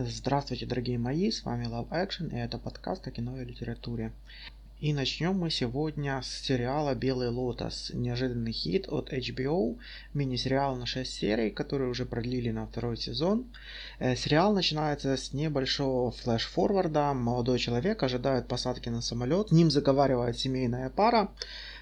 Здравствуйте, дорогие мои, с вами Love Action, и это подкаст о кино и литературе. И начнем мы сегодня с сериала «Белый лотос». Неожиданный хит от HBO, мини-сериал на 6 серий, который уже продлили на второй сезон. Э, сериал начинается с небольшого флеш-форварда. Молодой человек ожидает посадки на самолет. С ним заговаривает семейная пара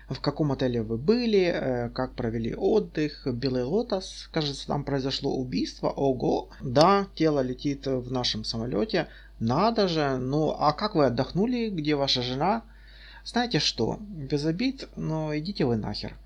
в каком отеле вы были, э, как провели отдых, Белый Лотос, кажется, там произошло убийство, ого, да, тело летит в нашем самолете, надо же, ну а как вы отдохнули, где ваша жена? Знаете что, без обид, но идите вы нахер.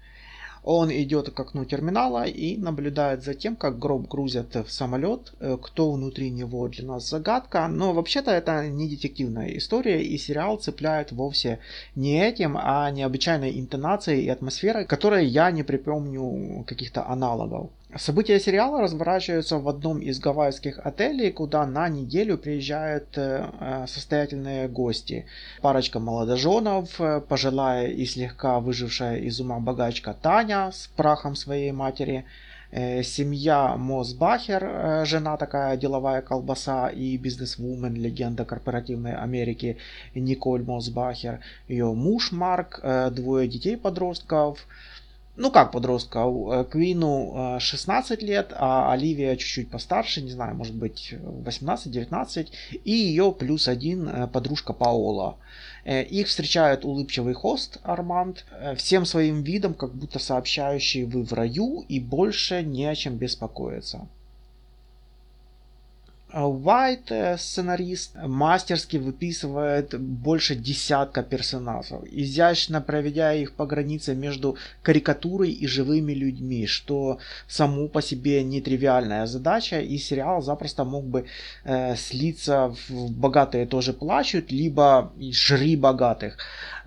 Он идет к окну терминала и наблюдает за тем, как гроб грузят в самолет. Э, кто внутри него для нас загадка. Но вообще-то это не детективная история, и сериал цепляет вовсе не этим, а необычайной интонацией и атмосферой, которой я не припомню каких-то аналогов. События сериала разворачиваются в одном из гавайских отелей, куда на неделю приезжают э, э, состоятельные гости. Парочка молодоженов, э, пожилая и слегка выжившая из ума богачка Таня с прахом своей матери, семья Мосбахер, жена такая деловая колбаса и бизнесвумен, легенда корпоративной Америки Николь Мосбахер, ее муж Марк, двое детей подростков, ну как подростка, э, Квину 16 э, лет, а Оливия чуть-чуть постарше, не знаю, может быть 18-19, и ее плюс один э, подружка Паола. Их встречает улыбчивый хост Арманд, всем своим видом как будто сообщающий вы в раю и больше не о чем беспокоиться. Уайт, э, сценарист, мастерски выписывает больше десятка персонажей, изящно проведя их по границе между карикатурой и живыми людьми, что само по себе нетривиальная задача, и сериал запросто мог бы э, слиться в «Богатые тоже плачут», либо «Жри богатых».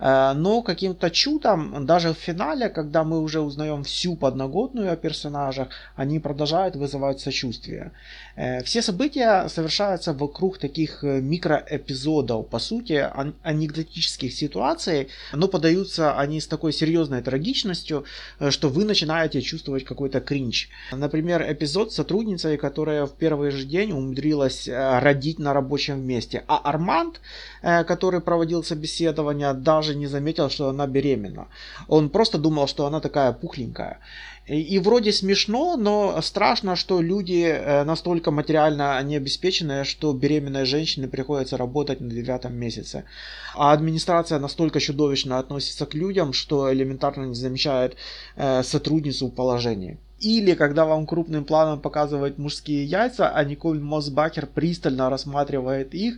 Э, но каким-то чудом, даже в финале, когда мы уже узнаем всю подноготную о персонажах, они продолжают вызывать сочувствие. Э, все события совершаются вокруг таких э, микроэпизодов, по сути, анекдотических ситуаций, но подаются они с такой серьезной трагичностью, что вы начинаете чувствовать какой-то кринж. Например, эпизод с сотрудницей, которая в первый же день умудрилась родить на рабочем месте, а Арманд, который проводил собеседование, даже не заметил, что она беременна. Он просто думал, что она такая пухленькая. И, вроде смешно, но страшно, что люди э, настолько материально необеспеченные, что беременной женщине приходится работать на девятом месяце. А администрация настолько чудовищно относится к людям, что элементарно не замечает э, сотрудницу в положении. Или когда вам крупным планом показывают мужские яйца, а Николь Мосбахер пристально рассматривает их.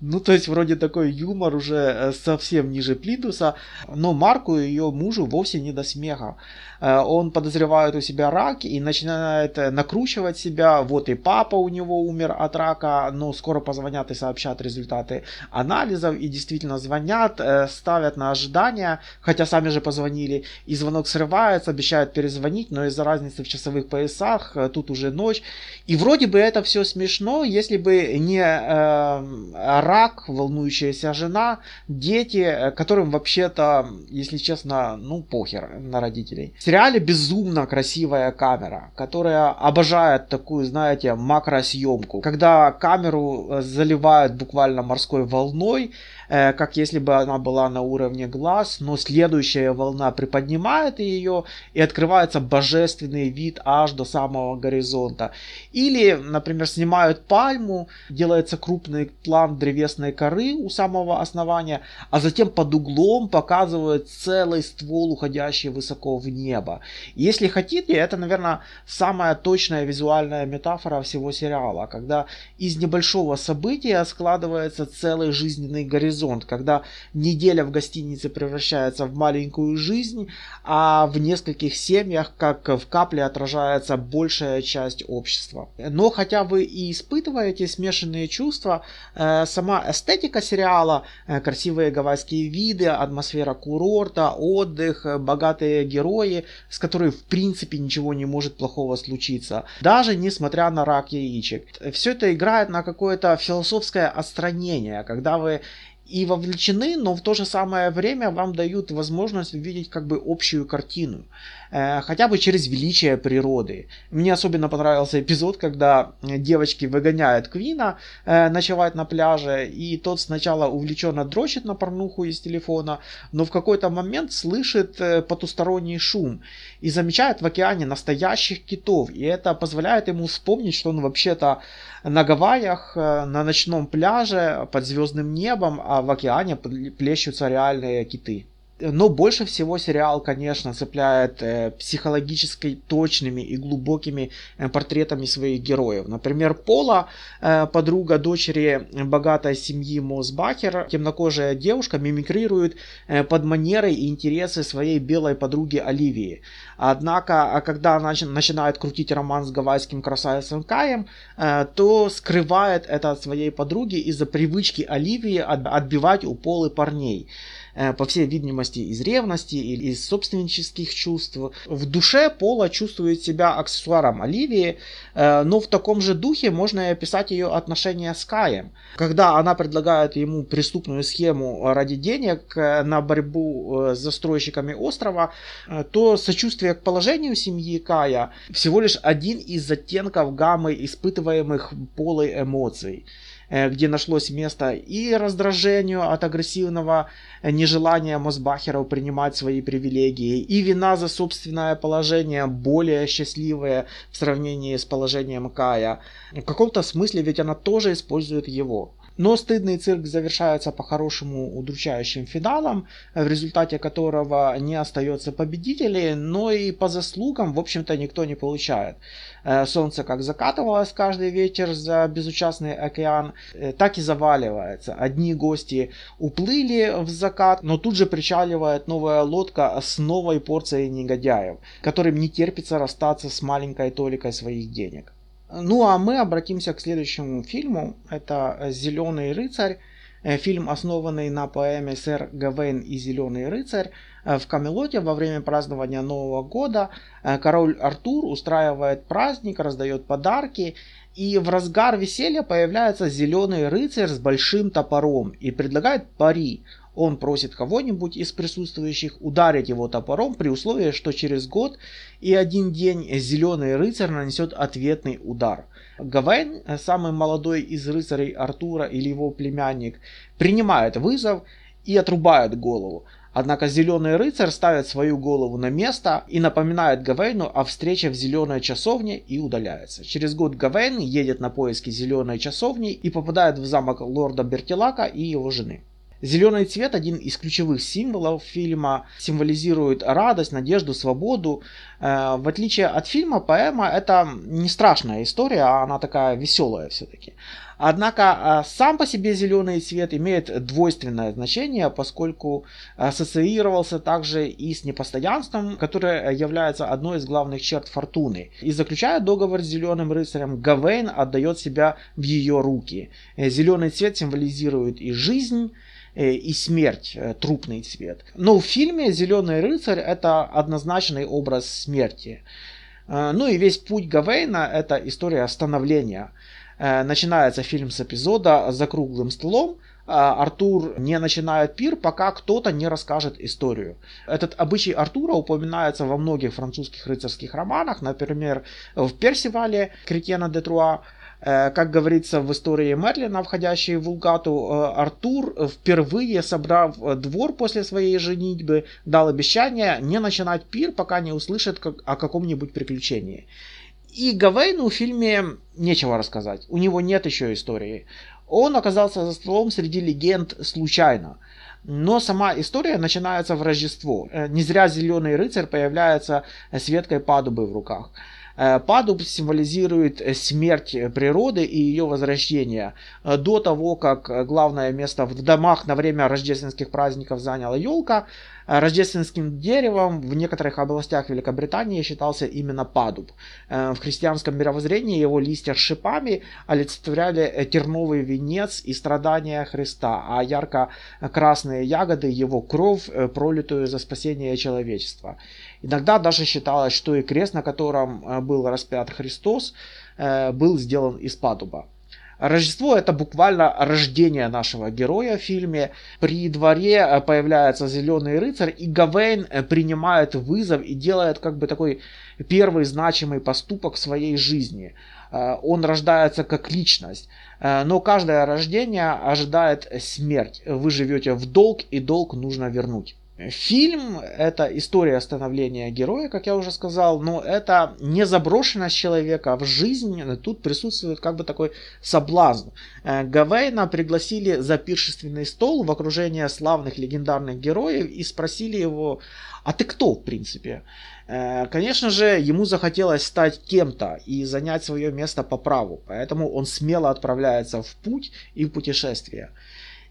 Ну, то есть, вроде такой юмор уже э, совсем ниже плинтуса. Но Марку и ее мужу вовсе не до смеха. Э, он подозревает у себя рак и начинает э, накручивать себя. Вот и папа у него умер от рака, но скоро позвонят и сообщат результаты анализов. И действительно звонят, ставят на ожидание, хотя сами же позвонили. И звонок срывается, обещают перезвонить, но из-за разницы в часовых поясах, э, тут уже ночь. И вроде бы это все смешно, если бы не э, рак, волнующаяся жена, дети, э, которым вообще-то, если честно, ну похер на родителей. В сериале безумно красивая камера, которая обожает такую, знаете, макросъемку. Когда камеру э, заливают буквально морской волной, как если бы она была на уровне глаз, но следующая волна приподнимает ее и открывается божественный вид аж до самого горизонта. Или, например, снимают пальму, делается крупный план древесной коры у самого основания, а затем под углом показывают целый ствол, уходящий высоко в небо. Если хотите, это, наверное, самая точная визуальная метафора всего сериала, когда из небольшого события складывается целый жизненный горизонт горизонт, когда неделя в гостинице превращается в маленькую жизнь, а в нескольких семьях, как в капле, отражается большая часть общества. Но хотя вы и испытываете смешанные чувства, э, сама эстетика сериала, э, красивые гавайские виды, атмосфера курорта, отдых, богатые герои, с которыми в принципе ничего не может плохого случиться, даже несмотря на рак яичек. Все это играет на какое-то философское отстранение, когда вы и вовлечены, но в то же самое время вам дают возможность увидеть как бы общую картину. Э, хотя бы через величие природы. Мне особенно понравился эпизод, когда девочки выгоняют Квина э, ночевать на пляже, и тот сначала увлеченно дрочит на порнуху из телефона, но в какой-то момент слышит э, потусторонний шум и замечает в океане настоящих китов, и это позволяет ему вспомнить, что он вообще-то на Гавайях, на ночном пляже под звездным небом, а в океане плещутся реальные киты. Но больше всего сериал, конечно, цепляет э, психологически точными и глубокими э, портретами своих героев. Например, Пола, э, подруга дочери богатой семьи Мосбахер, темнокожая девушка, мимикрирует э, под манеры и интересы своей белой подруги Оливии. Однако, а когда она начинает крутить роман с гавайским красавицем Каем, э, то скрывает это от своей подруги из-за привычки Оливии отбивать у Полы парней. Э, по всей видимости, из ревности или из собственнических чувств. В душе Пола чувствует себя аксессуаром Оливии, э, но в таком же духе можно и описать ее отношения с Каем. Когда она предлагает ему преступную схему ради денег э, на борьбу с застройщиками острова, то сочувствие к положению семьи Кая всего лишь один из оттенков гаммы испытываемых Полой эмоций. Э, где нашлось место и раздражению от агрессивного нежелания Мосбахеров принимать свои привилегии, и вина за собственное положение более счастливое в сравнении с положением Кая. В каком-то смысле ведь она тоже использует его. Но стыдный цирк завершается по-хорошему удручающим финалом, в результате которого не остается победителей, но и по заслугам, в общем-то, никто не получает. Э, солнце как закатывалось каждый вечер за безучастный океан, э, так и заваливается. Одни гости уплыли в закат, но тут же причаливает новая лодка с новой порцией негодяев, которым не терпится расстаться с маленькой толикой своих денег. Ну а мы обратимся к следующему фильму. Это «Зеленый рыцарь». Э, фильм, основанный на поэме «Сэр Гавейн и Зеленый рыцарь». Э, в Камелоте во время празднования Нового года э, король Артур устраивает праздник, раздает подарки. И в разгар веселья появляется зеленый рыцарь с большим топором и предлагает пари. Он просит кого-нибудь из присутствующих ударить его топором при условии, что через год и один день Зеленый рыцарь нанесет ответный удар. Гавейн, самый молодой из рыцарей Артура или его племянник, принимает вызов и отрубает голову. Однако Зеленый рыцарь ставит свою голову на место и напоминает Гавейну о встрече в Зеленой часовне и удаляется. Через год Гавейн едет на поиски Зеленой часовни и попадает в замок лорда Бертилака и его жены. Зеленый цвет, один из ключевых символов фильма, символизирует радость, надежду, свободу. Э, в отличие от фильма, поэма это не страшная история, а она такая веселая все-таки. Однако э, сам по себе зеленый цвет имеет двойственное значение, поскольку ассоциировался также и с непостоянством, которое является одной из главных черт фортуны. И заключая договор с зеленым рыцарем, Гавейн отдает себя в ее руки. Э, зеленый цвет символизирует и жизнь, Э, и смерть, э, трупный цвет. Но в фильме «Зеленый рыцарь» это однозначный образ смерти. Э, ну и весь путь Гавейна это история становления. Начинается фильм с эпизода за круглым столом, Артур не начинает пир, пока кто-то не расскажет историю. Этот обычай Артура упоминается во многих французских рыцарских романах, например, в Персивале Кретена де Труа, Э, как говорится в истории Мерлина, входящей в Вулгату, э, Артур, впервые собрав э, двор после своей женитьбы, дал обещание не начинать пир, пока не услышит о каком-нибудь приключении. И Гавейну в фильме нечего рассказать. У него нет еще истории. Он оказался за столом среди легенд случайно. Но сама история начинается в Рождество. Не зря зеленый рыцарь появляется с веткой падубы в руках. Э, падуб символизирует э, смерть природы и ее возвращение. Э, до того, как главное место в домах на время рождественских праздников заняла елка, Рождественским деревом в некоторых областях Великобритании считался именно падуб. В христианском мировоззрении его листья с шипами олицетворяли терновый венец и страдания Христа, а ярко-красные ягоды его кровь, пролитую за спасение человечества. Иногда даже считалось, что и крест, на котором э, был распят Христос, э, был сделан из падуба. Рождество это буквально рождение нашего героя в фильме. При дворе э, появляется зеленый рыцарь, и Гавейн э, принимает вызов и делает как бы такой первый значимый поступок в своей жизни. Э, он рождается как личность. Но каждое рождение ожидает смерть. Вы живете в долг, и долг нужно вернуть. Фильм — это история становления героя, как я уже сказал, но это не заброшенность человека в жизнь, тут присутствует как бы такой соблазн. Э, Гавейна пригласили за пиршественный стол в окружение славных легендарных героев и спросили его, а ты кто, в принципе? Э, конечно же, ему захотелось стать кем-то и занять свое место по праву, поэтому он смело отправляется в путь и в путешествие.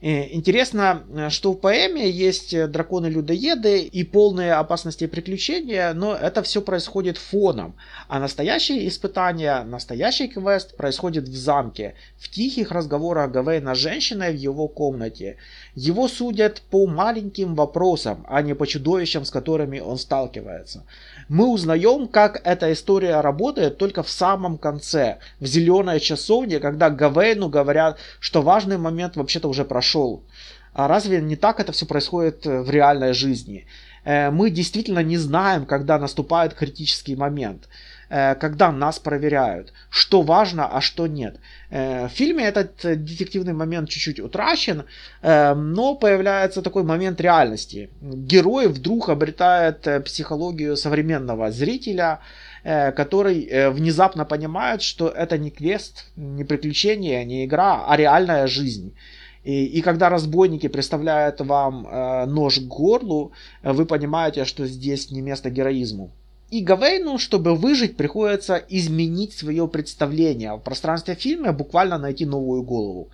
Э, интересно, э, что в поэме есть э, драконы-людоеды и полные опасности и приключения, но это все происходит фоном. А настоящее испытание, настоящий квест происходит в замке, в тихих разговорах Гавейна с женщиной в его комнате. Его судят по маленьким вопросам, а не по чудовищам, с которыми он сталкивается. Мы узнаем, как эта история работает только в самом конце, в зеленой часовне, когда Гавейну говорят, что важный момент вообще-то уже прошел. А разве не так это все происходит в реальной жизни? Э, мы действительно не знаем, когда наступает критический момент. Э, когда нас проверяют, что важно, а что нет. Э, в фильме этот детективный момент чуть-чуть утрачен, э, но появляется такой момент реальности. Герой вдруг обретает психологию современного зрителя, который внезапно понимает, что это не квест, не приключение, не игра, а реальная жизнь. И, и когда разбойники представляют вам э, нож к горлу, вы понимаете, что здесь не место героизму. И Гавейну, чтобы выжить, приходится изменить свое представление. В пространстве фильма буквально найти новую голову.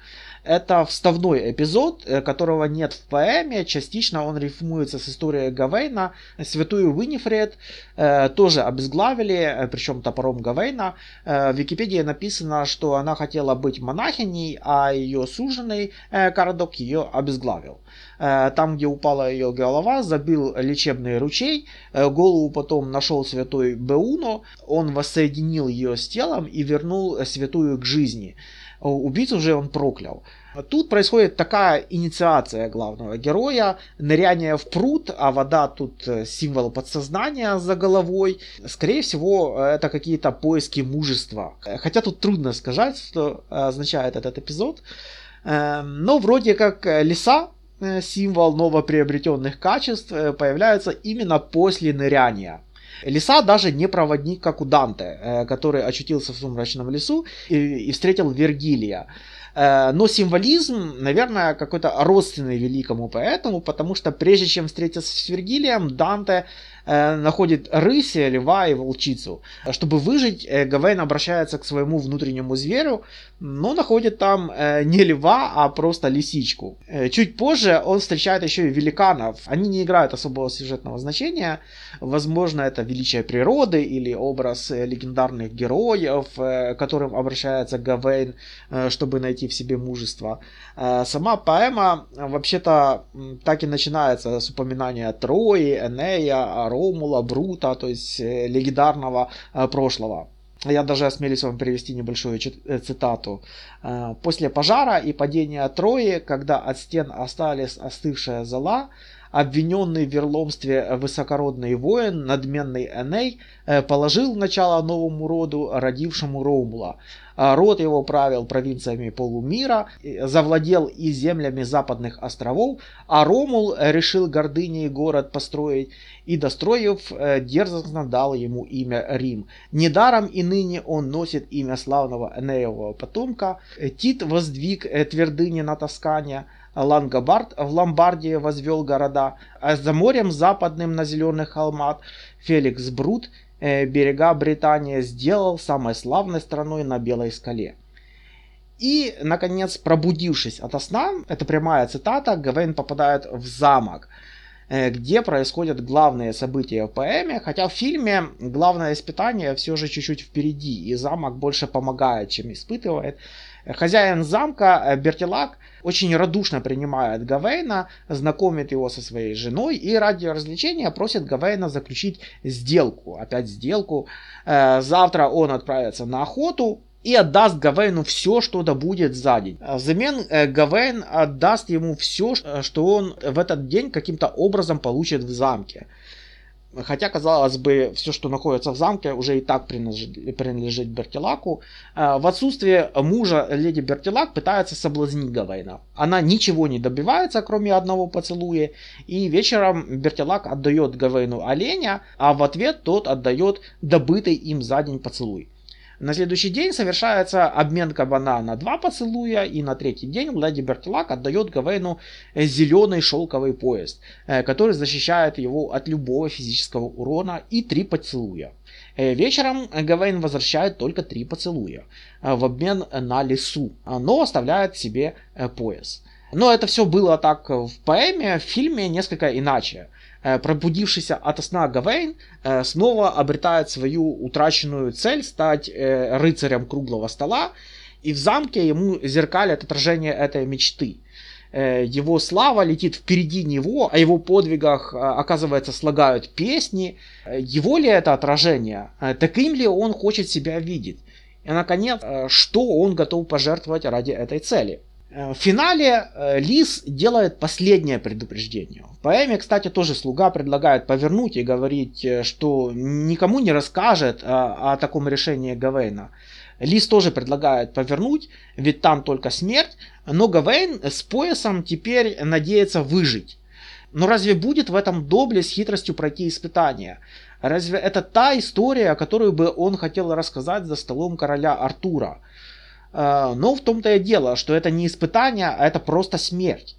Это вставной эпизод, э, которого нет в поэме. Частично он рифмуется с историей Гавейна. Святую Винифред э, тоже обезглавили, э, причем топором Гавейна. Э, в Википедии написано, что она хотела быть монахиней, а ее суженый э, Карадок ее обезглавил. Э, там, где упала ее голова, забил лечебный ручей. Э, голову потом нашел святой Беуно. Он воссоединил ее с телом и вернул святую к жизни. Убийцу уже он проклял. Тут происходит такая инициация главного героя, ныряние в пруд, а вода тут э, символ подсознания за головой. Скорее всего, это какие-то поиски мужества. Хотя тут трудно сказать, что означает этот эпизод. Но вроде как леса Э, символ новоприобретенных качеств э, появляется именно после ныряния. Лиса даже не проводник, как у Данте, э, который очутился в сумрачном лесу и встретил Вергилия. Но символизм, наверное, какой-то родственный великому поэтому, потому что прежде чем встретиться с Вергилием, Данте Э, находит рыси, льва и волчицу. Чтобы выжить, э, Гавейн обращается к своему внутреннему зверю, но находит там э, не льва, а просто лисичку. Чуть позже он встречает еще и великанов. Они не играют особого сюжетного значения. Возможно, это величие природы или образ легендарных героев, к которым обращается Гавейн, чтобы найти в себе мужество. Сама поэма вообще-то так и начинается с упоминания Трои, Энея, Ромула, Брута, то есть э, легендарного э, прошлого. Я даже осмелюсь вам привести небольшую э, цитату. «После пожара и падения Трои, когда от стен остались остывшая зола, обвиненный в верломстве высокородный воин, надменный Эней, положил начало новому роду, родившему Ромула. А род его правил провинциями полумира, завладел и землями западных островов, а Ромул решил гордыней город построить и, достроив, э, дерзостно дал ему имя Рим. Недаром и ныне он носит имя славного Энеевого потомка. Тит воздвиг э, твердыни на Тоскане, Лангобард в Ломбардии возвел города, а за морем западным на зеленых холмах Феликс Брут Э, берега Британия сделал самой славной страной на Белой скале. И, наконец, пробудившись от сна, это прямая цитата, Гавейн попадает в замок, э, где происходят главные события в поэме, хотя в фильме главное испытание все же чуть-чуть впереди, и замок больше помогает, чем испытывает. Хозяин замка э, Бертилак очень радушно принимает Гавейна, знакомит его со своей женой и ради развлечения просит Гавейна заключить сделку. Опять сделку. Э, завтра он отправится на охоту, и отдаст Гавейну все, что добудет за день. Взамен Гавейн отдаст ему все, что он в этот день каким-то образом получит в замке. Хотя, казалось бы, все, что находится в замке, уже и так принадлежит, принадлежит Бертилаку. Э, в отсутствие мужа леди Бертилак пытается соблазнить Гавейна. Она ничего не добивается, кроме одного поцелуя. И вечером Бертилак отдает Гавейну оленя, а в ответ тот отдает добытый им за день поцелуй. На следующий день совершается обмен кабана на два поцелуя, и на третий день Леди Бертилак отдает Гавейну зеленый шелковый пояс, э, который защищает его от любого физического урона, и три поцелуя. Э, вечером Гавейн возвращает только три поцелуя э, в обмен на лесу, но оставляет себе пояс. Но это все было так в поэме, в фильме несколько иначе. Э, пробудившийся от сна Гавейн э, снова обретает свою утраченную цель стать э, рыцарем круглого стола, и в замке ему зеркалят отражение этой мечты. Его слава летит впереди него, о его подвигах, оказывается, слагают песни. Его ли это отражение? Таким ли он хочет себя видеть? И, наконец, что он готов пожертвовать ради этой цели? Э, в финале э, Лис делает последнее предупреждение. В поэме, кстати, тоже слуга предлагает повернуть и говорить, э, что никому не расскажет о, о таком решении Гавейна. Лис тоже предлагает повернуть, ведь там только смерть, но Гавейн с поясом теперь надеется выжить. Но разве будет в этом добле с хитростью пройти испытание? Разве это та история, которую бы он хотел рассказать за столом короля Артура? А, но в том-то и дело, что это не испытание, а это просто смерть.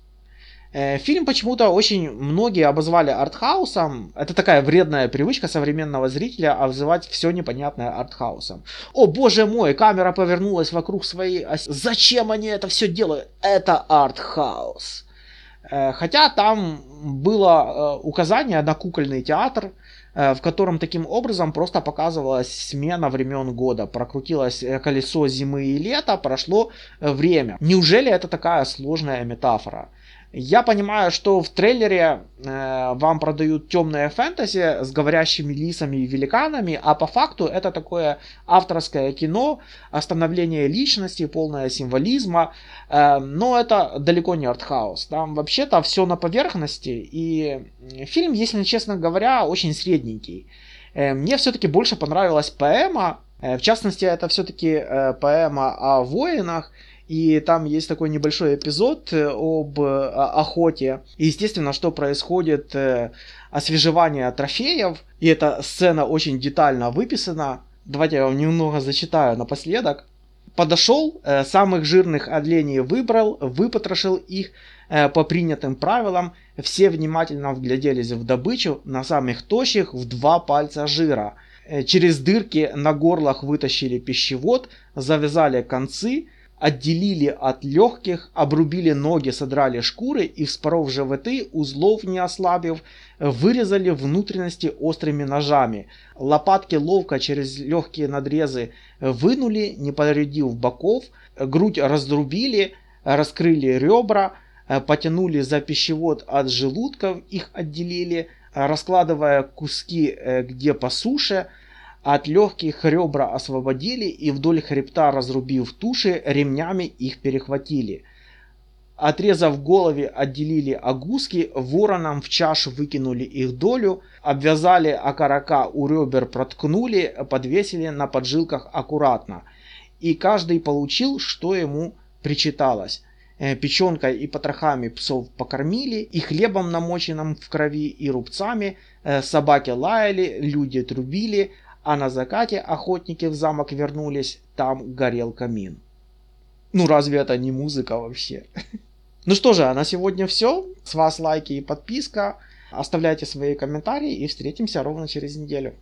Э, фильм почему-то очень многие обозвали артхаусом. Это такая вредная привычка современного зрителя обзывать все непонятное артхаусом. О боже мой, камера повернулась вокруг своей оси. Зачем они это все делают? Это артхаус. Э, хотя там было э, указание на кукольный театр, Э, в котором таким образом просто показывалась смена времен года. Прокрутилось э, колесо зимы и лета, прошло э, время. Неужели это такая сложная метафора? Я понимаю, что в трейлере э, вам продают темное фэнтези с говорящими лисами и великанами, а по факту это такое авторское кино, остановление личности, полное символизма, э, но это далеко не артхаус. Там вообще-то все на поверхности, и фильм, если честно говоря, очень средненький. Э, мне все-таки больше понравилась поэма, э, в частности, это все-таки э, поэма о воинах, и там есть такой небольшой эпизод э, об э, охоте. И, естественно, что происходит э, освежевание трофеев. И эта сцена очень детально выписана. Давайте я вам немного зачитаю напоследок. Подошел, самых жирных оленей выбрал, выпотрошил их по принятым правилам. Все внимательно вгляделись в добычу, на самых тощих в два пальца жира. Через дырки на горлах вытащили пищевод, завязали концы, отделили от легких, обрубили ноги, содрали шкуры и, вспоров животы, узлов не ослабив, вырезали внутренности острыми ножами. Лопатки ловко через легкие надрезы вынули, не повредив боков, грудь раздрубили, раскрыли ребра, потянули за пищевод от желудков, их отделили, раскладывая куски э, где по суше, от легких ребра освободили и вдоль хребта разрубив туши, ремнями их перехватили. Отрезав голове, отделили огузки, вороном в чашу выкинули их долю, обвязали окорока у ребер, проткнули, подвесили на поджилках аккуратно. И каждый получил, что ему причиталось. Э, печенкой и потрохами псов покормили, и хлебом намоченным в крови, и рубцами. Э, собаки лаяли, люди трубили, а на закате охотники в замок вернулись, там горел камин. Ну разве это не музыка вообще? Ну что же, а на сегодня все. С вас лайки и подписка. Оставляйте свои комментарии и встретимся ровно через неделю.